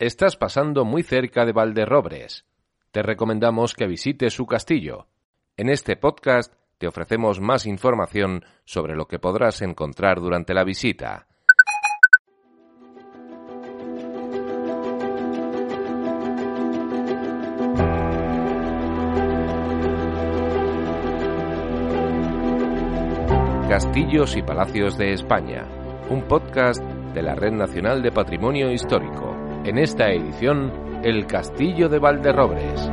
Estás pasando muy cerca de Valderrobres. Te recomendamos que visites su castillo. En este podcast te ofrecemos más información sobre lo que podrás encontrar durante la visita. Castillos y Palacios de España, un podcast de la Red Nacional de Patrimonio Histórico. En esta edición, el Castillo de Valderrobres.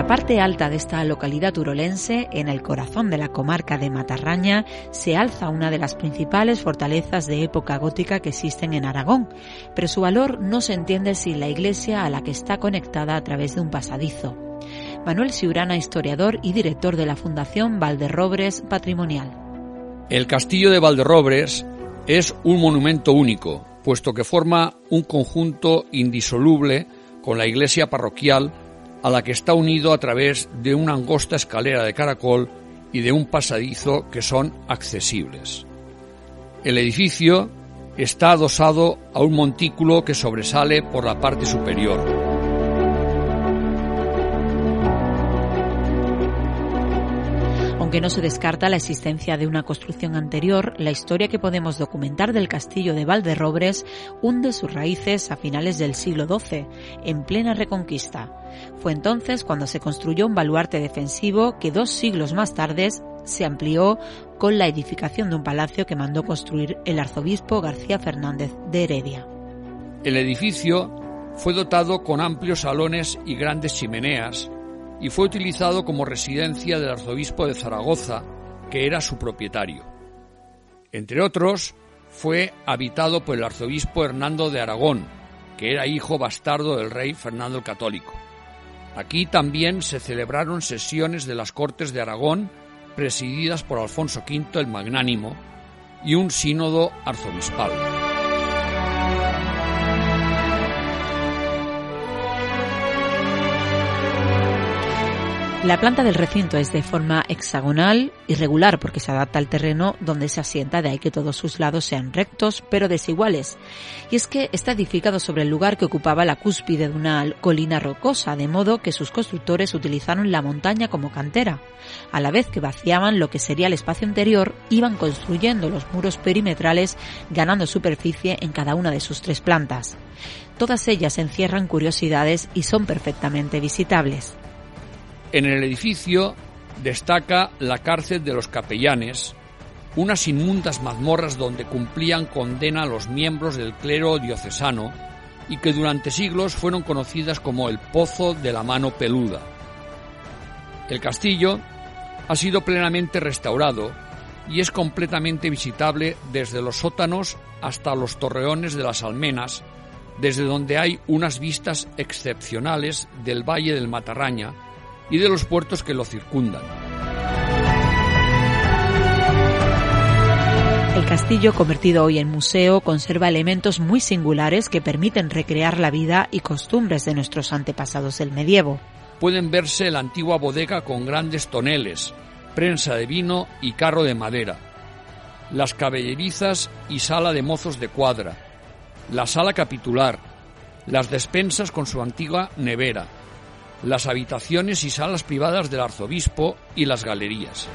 La parte alta de esta localidad turolense, en el corazón de la comarca de Matarraña, se alza una de las principales fortalezas de época gótica que existen en Aragón, pero su valor no se entiende sin la iglesia a la que está conectada a través de un pasadizo. Manuel Siurana, historiador y director de la Fundación Valderrobres Patrimonial. El castillo de Valderrobres es un monumento único, puesto que forma un conjunto indisoluble con la iglesia parroquial a la que está unido a través de una angosta escalera de caracol y de un pasadizo que son accesibles. El edificio está adosado a un montículo que sobresale por la parte superior. Aunque no se descarta la existencia de una construcción anterior, la historia que podemos documentar del castillo de Valderrobres hunde sus raíces a finales del siglo XII, en plena reconquista. Fue entonces cuando se construyó un baluarte defensivo que dos siglos más tarde se amplió con la edificación de un palacio que mandó construir el arzobispo García Fernández de Heredia. El edificio fue dotado con amplios salones y grandes chimeneas, y fue utilizado como residencia del arzobispo de Zaragoza, que era su propietario. Entre otros, fue habitado por el arzobispo Hernando de Aragón, que era hijo bastardo del rey Fernando el Católico. Aquí también se celebraron sesiones de las Cortes de Aragón, presididas por Alfonso V el Magnánimo, y un sínodo arzobispal. La planta del recinto es de forma hexagonal, irregular porque se adapta al terreno donde se asienta, de ahí que todos sus lados sean rectos pero desiguales. Y es que está edificado sobre el lugar que ocupaba la cúspide de una colina rocosa, de modo que sus constructores utilizaron la montaña como cantera. A la vez que vaciaban lo que sería el espacio interior, iban construyendo los muros perimetrales, ganando superficie en cada una de sus tres plantas. Todas ellas encierran curiosidades y son perfectamente visitables. En el edificio destaca la cárcel de los capellanes, unas inmundas mazmorras donde cumplían condena los miembros del clero diocesano y que durante siglos fueron conocidas como el Pozo de la Mano Peluda. El castillo ha sido plenamente restaurado y es completamente visitable desde los sótanos hasta los torreones de las almenas, desde donde hay unas vistas excepcionales del Valle del Matarraña, y de los puertos que lo circundan. El castillo, convertido hoy en museo, conserva elementos muy singulares que permiten recrear la vida y costumbres de nuestros antepasados del medievo. Pueden verse la antigua bodega con grandes toneles, prensa de vino y carro de madera, las caballerizas y sala de mozos de cuadra, la sala capitular, las despensas con su antigua nevera, las habitaciones y salas privadas del arzobispo y las galerías.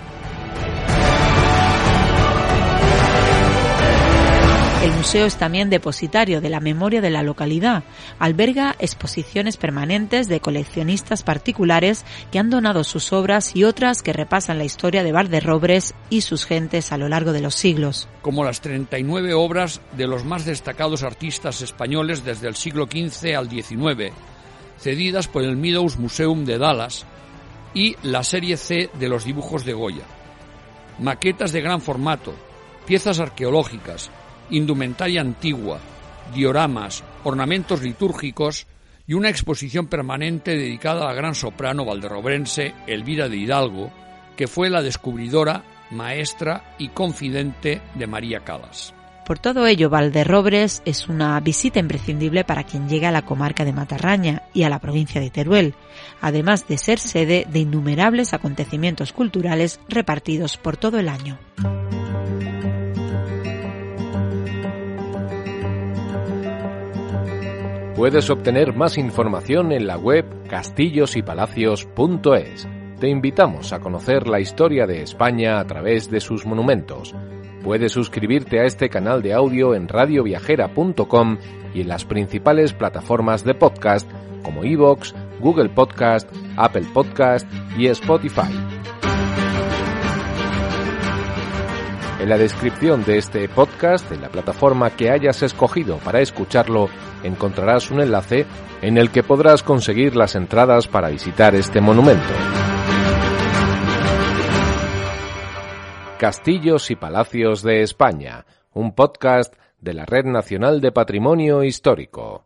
El museo es también depositario de la memoria de la localidad. Alberga exposiciones permanentes de coleccionistas particulares que han donado sus obras y otras que repasan la historia de Valderrobres y sus gentes a lo largo de los siglos. Como las 39 obras de los más destacados artistas españoles desde el siglo XV al XIX, cedidas por el Meadows Museum de Dallas y la serie C de los dibujos de Goya. Maquetas de gran formato, piezas arqueológicas, indumentaria antigua, dioramas, ornamentos litúrgicos y una exposición permanente dedicada a la gran soprano valderrobrense Elvira de Hidalgo, que fue la descubridora, maestra y confidente de María Calas. Por todo ello, Valderrobres es una visita imprescindible para quien llega a la comarca de Matarraña y a la provincia de Teruel, además de ser sede de innumerables acontecimientos culturales repartidos por todo el año. Puedes obtener más información en la web castillosypalacios.es. Te invitamos a conocer la historia de España a través de sus monumentos Puedes suscribirte a este canal de audio en radioviajera.com y en las principales plataformas de podcast como Evox, Google Podcast, Apple Podcast y Spotify. En la descripción de este podcast, en la plataforma que hayas escogido para escucharlo, encontrarás un enlace en el que podrás conseguir las entradas para visitar este monumento. Castillos y Palacios de España, un podcast de la Red Nacional de Patrimonio Histórico.